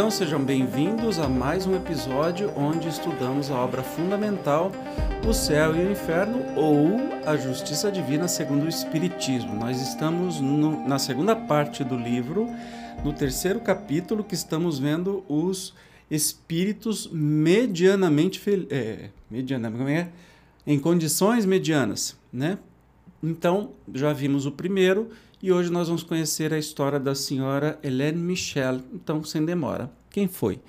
É estão? Sejam bem-vindos a mais um episódio onde estudamos a obra fundamental O Céu e o Inferno ou a Justiça Divina segundo o Espiritismo. Nós estamos no- na segunda parte do livro, no terceiro capítulo, que estamos vendo os espíritos medianamente é, mediana, como é? em condições medianas, né? Então, já vimos o primeiro e hoje nós vamos conhecer a história da senhora Hélène Michel. Então, sem demora, quem foi?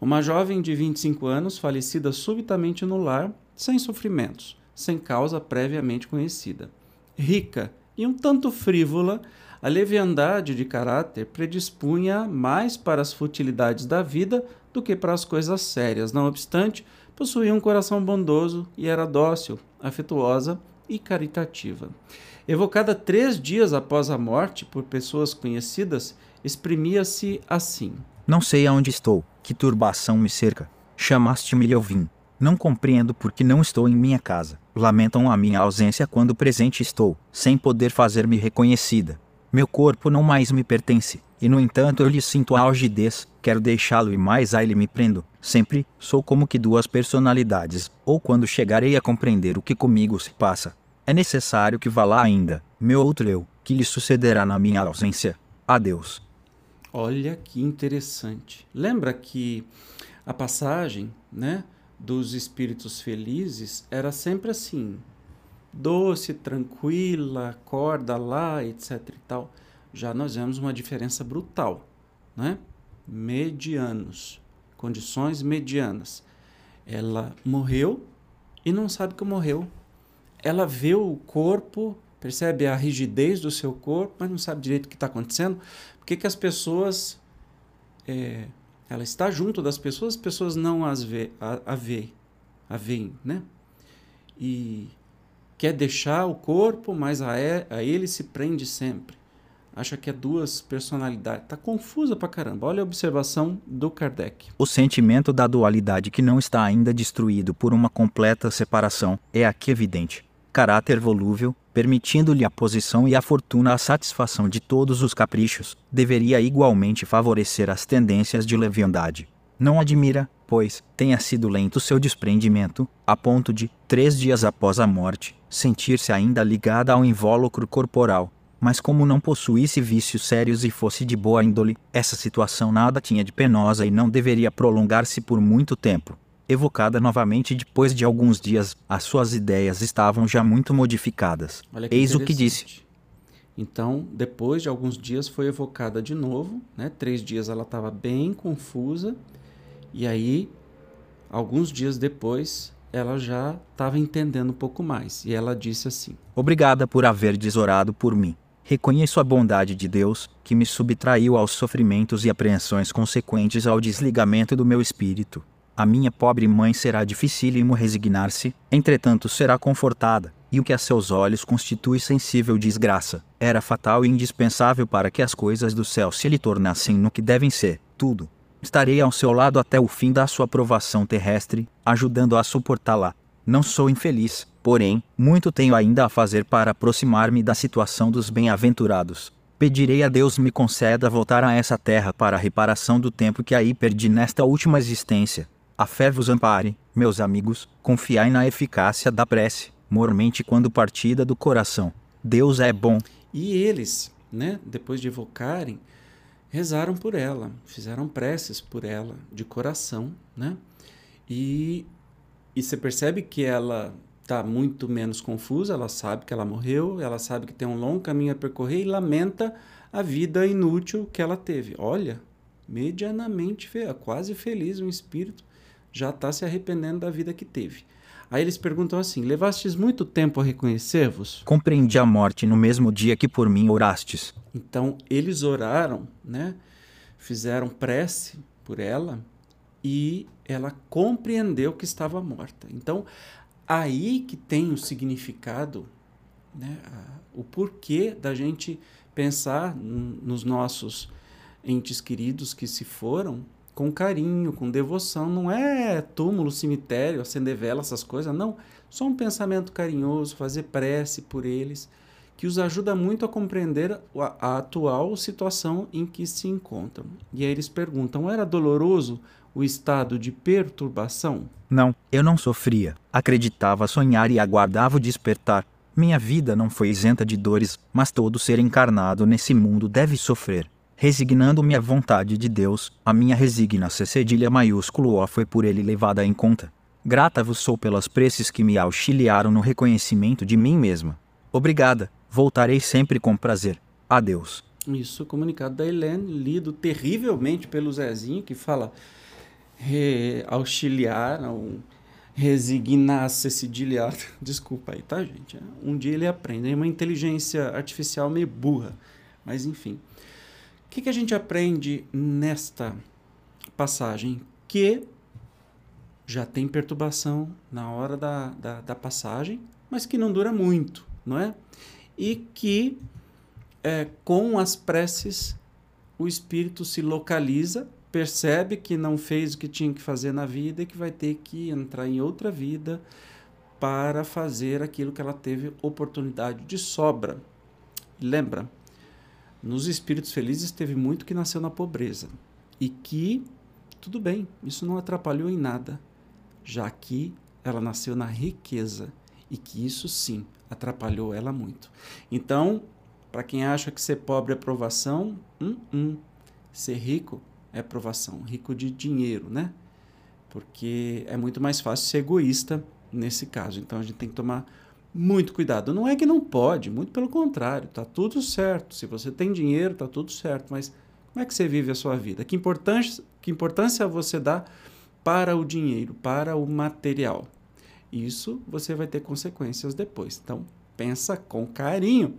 Uma jovem de 25 anos, falecida subitamente no lar, sem sofrimentos, sem causa previamente conhecida. Rica e um tanto frívola, a leviandade de caráter predispunha mais para as futilidades da vida do que para as coisas sérias. Não obstante, possuía um coração bondoso e era dócil, afetuosa e caritativa. Evocada três dias após a morte por pessoas conhecidas, exprimia-se assim: Não sei aonde estou, que turbação me cerca. Chamaste-me e eu vim. Não compreendo porque não estou em minha casa. Lamentam a minha ausência quando presente estou, sem poder fazer-me reconhecida. Meu corpo não mais me pertence, e no entanto eu lhe sinto a algidez, quero deixá-lo e mais a ele me prendo. Sempre sou como que duas personalidades, ou quando chegarei a compreender o que comigo se passa. É necessário que vá lá ainda, meu outro eu, que lhe sucederá na minha ausência. Adeus. Olha que interessante. Lembra que a passagem, né, dos espíritos felizes era sempre assim: doce, tranquila, acorda lá, etc e tal. Já nós vemos uma diferença brutal, né? Medianos, condições medianas. Ela morreu e não sabe que morreu. Ela vê o corpo, percebe a rigidez do seu corpo, mas não sabe direito o que está acontecendo. Por que, as pessoas. é, ela está junto das pessoas, as pessoas não as vê, a, a vê, a veem, né? E quer deixar o corpo, mas a, a ele se prende sempre. Acha que é duas personalidades. Tá confusa pra caramba. Olha a observação do Kardec. O sentimento da dualidade que não está ainda destruído por uma completa separação é aqui evidente. Caráter volúvel, permitindo-lhe a posição e a fortuna a satisfação de todos os caprichos, deveria igualmente favorecer as tendências de leviandade. Não admira, pois, tenha sido lento seu desprendimento, a ponto de, três dias após a morte, sentir-se ainda ligada ao invólucro corporal, mas como não possuísse vícios sérios e fosse de boa índole, essa situação nada tinha de penosa e não deveria prolongar-se por muito tempo. Evocada novamente depois de alguns dias, as suas ideias estavam já muito modificadas. Olha Eis o que disse. Então, depois de alguns dias, foi evocada de novo. Né? Três dias ela estava bem confusa. E aí, alguns dias depois, ela já estava entendendo um pouco mais. E ela disse assim: Obrigada por haver desorado por mim. Reconheço a bondade de Deus, que me subtraiu aos sofrimentos e apreensões consequentes ao desligamento do meu espírito. A minha pobre mãe será dificílimo resignar-se, entretanto será confortada, e o que a seus olhos constitui sensível desgraça, era fatal e indispensável para que as coisas do céu se lhe tornassem no que devem ser, tudo. Estarei ao seu lado até o fim da sua provação terrestre, ajudando a suportá-la. Não sou infeliz, porém, muito tenho ainda a fazer para aproximar-me da situação dos bem-aventurados. Pedirei a Deus me conceda voltar a essa terra para a reparação do tempo que aí perdi nesta última existência. A fé vos ampare, meus amigos, confiai na eficácia da prece, mormente quando partida do coração. Deus é bom. E eles, né, depois de evocarem, rezaram por ela, fizeram preces por ela, de coração, né? E, e você percebe que ela está muito menos confusa, ela sabe que ela morreu, ela sabe que tem um longo caminho a percorrer e lamenta a vida inútil que ela teve. Olha, medianamente, quase feliz um espírito já está se arrependendo da vida que teve. Aí eles perguntam assim: Levastes muito tempo a reconhecer-vos? Compreendi a morte no mesmo dia que por mim orastes. Então eles oraram, né? Fizeram prece por ela e ela compreendeu que estava morta. Então aí que tem o significado, né? O porquê da gente pensar nos nossos entes queridos que se foram com carinho, com devoção. Não é túmulo, cemitério, acender vela, essas coisas. Não. Só um pensamento carinhoso, fazer prece por eles, que os ajuda muito a compreender a, a atual situação em que se encontram. E aí eles perguntam: era doloroso o estado de perturbação? Não, eu não sofria. Acreditava sonhar e aguardava o despertar. Minha vida não foi isenta de dores, mas todo ser encarnado nesse mundo deve sofrer. Resignando-me à vontade de Deus, a minha resigna-se cedilha maiúsculo O foi por ele levada em conta. Grata vos sou pelas preces que me auxiliaram no reconhecimento de mim mesma. Obrigada, voltarei sempre com prazer. Adeus. Isso, comunicado da Helene, lido terrivelmente pelo Zezinho, que fala re, auxiliar, não, resignar-se cedilhar. Desculpa aí, tá, gente? Um dia ele aprende. É uma inteligência artificial meio burra, mas enfim que, que a gente aprende nesta passagem? Que já tem perturbação na hora da, da, da passagem, mas que não dura muito, não é? E que é, com as preces o espírito se localiza, percebe que não fez o que tinha que fazer na vida e que vai ter que entrar em outra vida para fazer aquilo que ela teve oportunidade de sobra. Lembra? Nos espíritos felizes teve muito que nasceu na pobreza e que tudo bem, isso não atrapalhou em nada, já que ela nasceu na riqueza e que isso sim atrapalhou ela muito. Então, para quem acha que ser pobre é provação, hum, hum, ser rico é provação, rico de dinheiro, né? Porque é muito mais fácil ser egoísta nesse caso. Então a gente tem que tomar muito cuidado. Não é que não pode, muito pelo contrário, está tudo certo. Se você tem dinheiro, está tudo certo, mas como é que você vive a sua vida? Que importância, que importância você dá para o dinheiro, para o material? Isso você vai ter consequências depois. Então, pensa com carinho.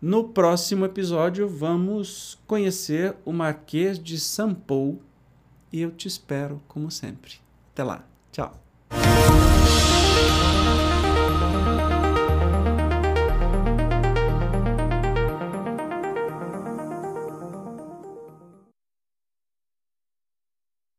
No próximo episódio, vamos conhecer o Marquês de Sampou e eu te espero, como sempre. Até lá. Tchau.